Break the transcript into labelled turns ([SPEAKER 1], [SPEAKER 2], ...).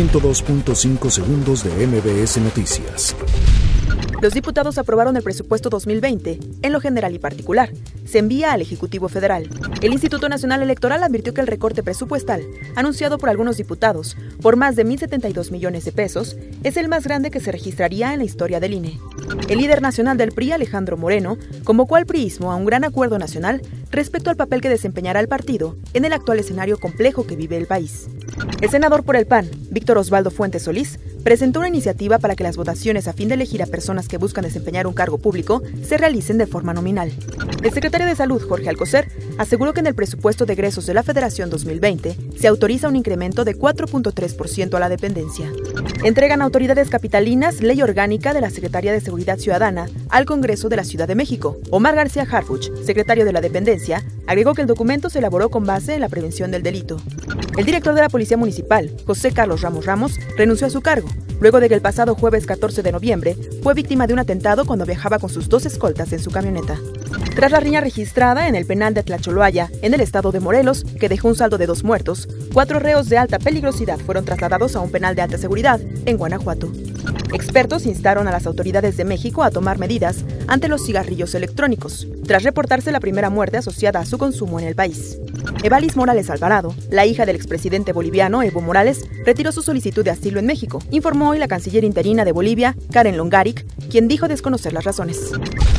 [SPEAKER 1] 102.5 segundos de MBS Noticias.
[SPEAKER 2] Los diputados aprobaron el presupuesto 2020, en lo general y particular. Se envía al Ejecutivo Federal. El Instituto Nacional Electoral advirtió que el recorte presupuestal, anunciado por algunos diputados, por más de 1.072 millones de pesos, es el más grande que se registraría en la historia del INE. El líder nacional del PRI, Alejandro Moreno, convocó al priismo a un gran acuerdo nacional respecto al papel que desempeñará el partido en el actual escenario complejo que vive el país. El senador por el PAN, Víctor Osvaldo Fuentes Solís, presentó una iniciativa para que las votaciones a fin de elegir a personas que buscan desempeñar un cargo público se realicen de forma nominal. El secretario de Salud, Jorge Alcocer, aseguró que en el presupuesto de egresos de la Federación 2020 se autoriza un incremento de 4.3% a la dependencia. Entregan autoridades capitalinas ley orgánica de la Secretaría de Seguridad Ciudadana al Congreso de la Ciudad de México. Omar García Harfuch, secretario de la Dependencia, agregó que el documento se elaboró con base en la prevención del delito. El director de la Policía Municipal, José Carlos Ramos Ramos, renunció a su cargo, luego de que el pasado jueves 14 de noviembre fue víctima de un atentado cuando viajaba con sus dos escoltas en su camioneta. Tras la riña registrada en el penal de Tlacholoaya, en el estado de Morelos, que dejó un saldo de dos muertos, cuatro reos de alta peligrosidad fueron trasladados a un penal de alta seguridad en Guanajuato. Expertos instaron a las autoridades de México a tomar medidas ante los cigarrillos electrónicos, tras reportarse la primera muerte asociada a su consumo en el país. Evalis Morales Alvarado, la hija del expresidente boliviano Evo Morales, retiró su solicitud de asilo en México, informó hoy la canciller interina de Bolivia, Karen Longaric, quien dijo desconocer las razones.